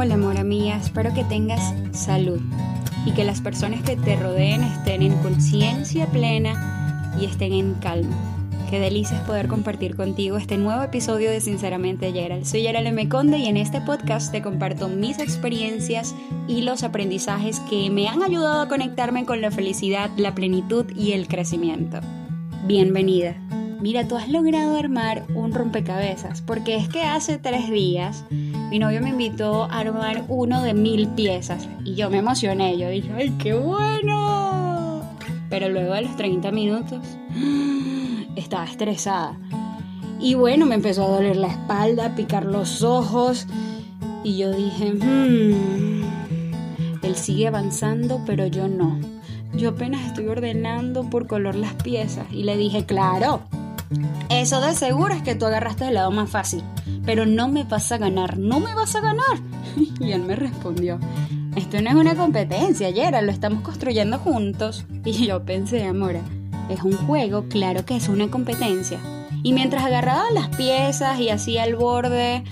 Hola, amor mía, espero que tengas salud y que las personas que te rodeen estén en conciencia plena y estén en calma. Qué delicia es poder compartir contigo este nuevo episodio de Sinceramente Gerald. Soy Gerald M. Conde y en este podcast te comparto mis experiencias y los aprendizajes que me han ayudado a conectarme con la felicidad, la plenitud y el crecimiento. Bienvenida. Mira, tú has logrado armar un rompecabezas, porque es que hace tres días mi novio me invitó a armar uno de mil piezas y yo me emocioné, yo dije, ¡ay, qué bueno! Pero luego de los 30 minutos estaba estresada. Y bueno, me empezó a doler la espalda, a picar los ojos y yo dije, hmm, él sigue avanzando, pero yo no. Yo apenas estoy ordenando por color las piezas y le dije, claro, eso de seguro es que tú agarraste el lado más fácil, pero no me vas a ganar, no me vas a ganar. Y él me respondió, esto no es una competencia, Yera, lo estamos construyendo juntos. Y yo pensé, amora, es un juego, claro que es una competencia. Y mientras agarraba las piezas y hacía el borde,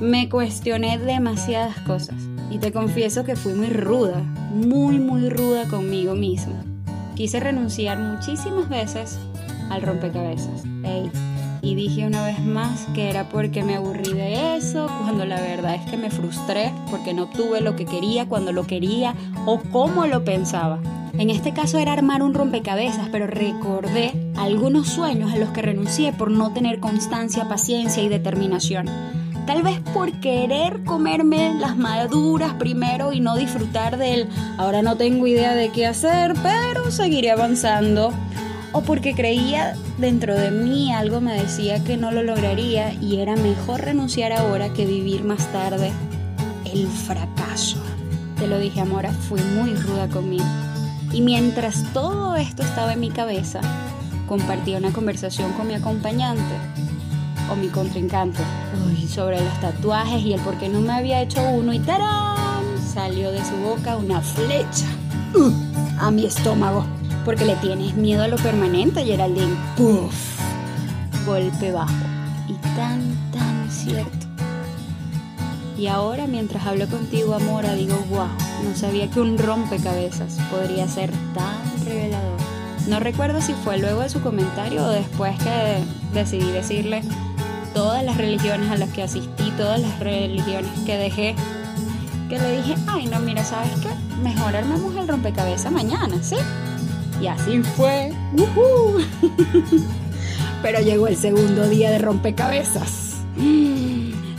me cuestioné demasiadas cosas. Y te confieso que fui muy ruda, muy, muy ruda conmigo misma. Quise renunciar muchísimas veces al rompecabezas. Y dije una vez más que era porque me aburrí de eso, cuando la verdad es que me frustré porque no obtuve lo que quería, cuando lo quería o como lo pensaba. En este caso era armar un rompecabezas, pero recordé algunos sueños a los que renuncié por no tener constancia, paciencia y determinación. Tal vez por querer comerme las maduras primero y no disfrutar del ahora no tengo idea de qué hacer, pero seguiré avanzando o porque creía dentro de mí algo me decía que no lo lograría y era mejor renunciar ahora que vivir más tarde el fracaso. Te lo dije, Amora, fui muy ruda conmigo. Y mientras todo esto estaba en mi cabeza, compartía una conversación con mi acompañante o mi contrincante sobre los tatuajes y el por qué no me había hecho uno y ¡tarán! Salió de su boca una flecha uh, a mi estómago porque le tienes miedo a lo permanente, Geraldine. ¡Puf! Golpe bajo. Y tan, tan cierto. Y ahora, mientras hablo contigo, Amora, digo, wow, no sabía que un rompecabezas podría ser tan revelador. No recuerdo si fue luego de su comentario o después que decidí decirle todas las religiones a las que asistí, todas las religiones que dejé, que le dije, ay, no, mira, ¿sabes qué? Mejor armemos el rompecabezas mañana, ¿sí? Y así fue. Pero llegó el segundo día de rompecabezas.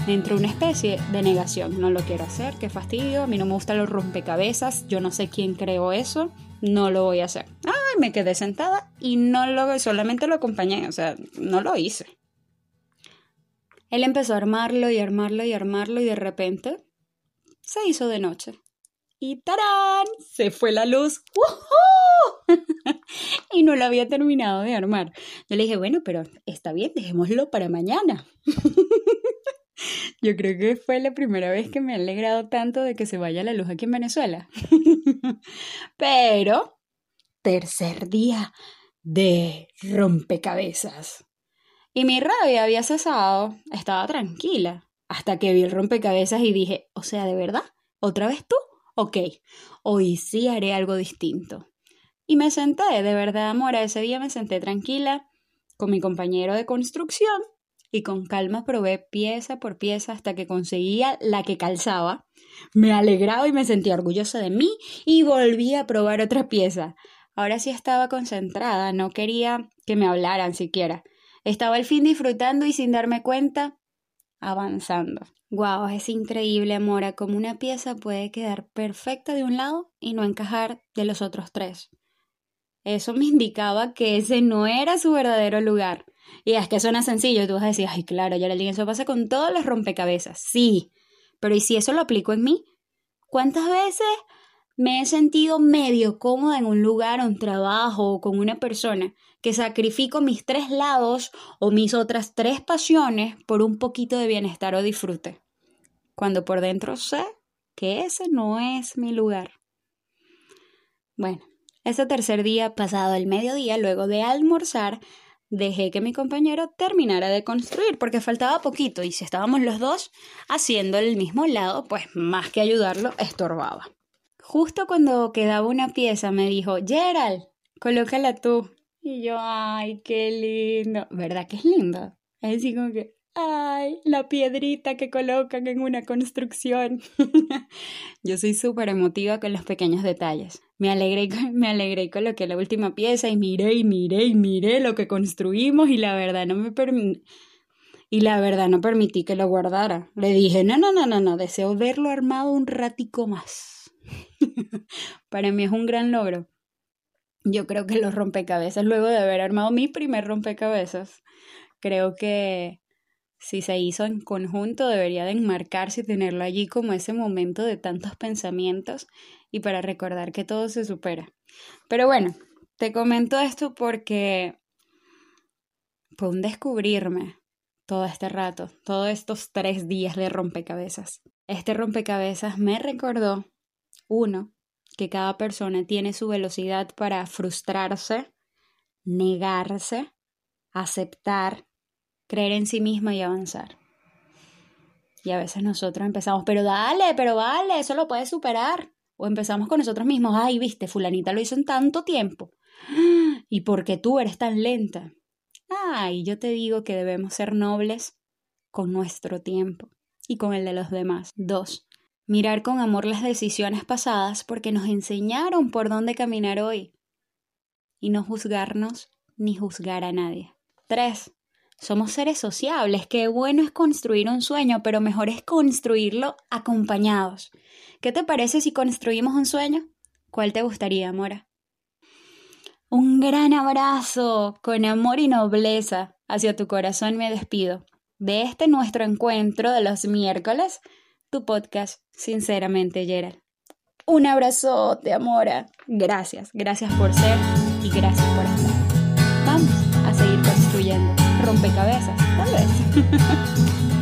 Entró una especie de negación. No lo quiero hacer, qué fastidio. A mí no me gustan los rompecabezas. Yo no sé quién creó eso. No lo voy a hacer. Ay, me quedé sentada y no lo, solamente lo acompañé. O sea, no lo hice. Él empezó a armarlo y armarlo y armarlo y de repente se hizo de noche. Y ¡tarán! Se fue la luz. No lo había terminado de armar. Yo le dije, bueno, pero está bien, dejémoslo para mañana. Yo creo que fue la primera vez que me ha alegrado tanto de que se vaya la luz aquí en Venezuela. Pero, tercer día de rompecabezas. Y mi rabia había cesado, estaba tranquila, hasta que vi el rompecabezas y dije, o sea, ¿de verdad? ¿Otra vez tú? Ok, hoy sí haré algo distinto. Y me senté, de verdad, amor, ese día me senté tranquila con mi compañero de construcción y con calma probé pieza por pieza hasta que conseguía la que calzaba. Me alegraba y me sentía orgullosa de mí y volví a probar otra pieza. Ahora sí estaba concentrada, no quería que me hablaran siquiera. Estaba al fin disfrutando y sin darme cuenta, avanzando. Wow, es increíble, Amora, como una pieza puede quedar perfecta de un lado y no encajar de los otros tres. Eso me indicaba que ese no era su verdadero lugar. Y es que suena sencillo, tú vas a decir, ay, claro, ya le eso pasa con todos los rompecabezas. Sí, pero ¿y si eso lo aplico en mí? ¿Cuántas veces me he sentido medio cómoda en un lugar, un trabajo o con una persona que sacrifico mis tres lados o mis otras tres pasiones por un poquito de bienestar o disfrute? Cuando por dentro sé que ese no es mi lugar. Bueno, ese tercer día, pasado el mediodía, luego de almorzar, dejé que mi compañero terminara de construir porque faltaba poquito y si estábamos los dos haciendo el mismo lado, pues más que ayudarlo, estorbaba. Justo cuando quedaba una pieza me dijo, Gerald, colócala tú. Y yo, ay, qué lindo. ¿Verdad que es lindo? Es así como que, ay, la piedrita que colocan en una construcción. yo soy súper emotiva con los pequeños detalles. Me alegré, me alegré y coloqué la última pieza y miré y miré y miré lo que construimos y la verdad no me permití. Y la verdad no permití que lo guardara. Le dije, no, no, no, no, no, deseo verlo armado un ratico más. Para mí es un gran logro yo creo que los rompecabezas, luego de haber armado mi primer rompecabezas, creo que si se hizo en conjunto debería de enmarcarse y tenerlo allí como ese momento de tantos pensamientos y para recordar que todo se supera. Pero bueno, te comento esto porque fue un descubrirme todo este rato, todos estos tres días de rompecabezas. Este rompecabezas me recordó, uno, que cada persona tiene su velocidad para frustrarse, negarse, aceptar, creer en sí misma y avanzar. Y a veces nosotros empezamos, pero dale, pero vale, eso lo puedes superar. O empezamos con nosotros mismos, ay, viste, fulanita lo hizo en tanto tiempo. ¿Y por qué tú eres tan lenta? Ay, yo te digo que debemos ser nobles con nuestro tiempo y con el de los demás. Dos, Mirar con amor las decisiones pasadas porque nos enseñaron por dónde caminar hoy. Y no juzgarnos ni juzgar a nadie. 3. Somos seres sociables. Qué bueno es construir un sueño, pero mejor es construirlo acompañados. ¿Qué te parece si construimos un sueño? ¿Cuál te gustaría, Mora? Un gran abrazo con amor y nobleza hacia tu corazón me despido de este nuestro encuentro de los miércoles tu podcast, sinceramente, Gerald. Un abrazote, Amora. Gracias, gracias por ser y gracias por rompecabezas, tal vez.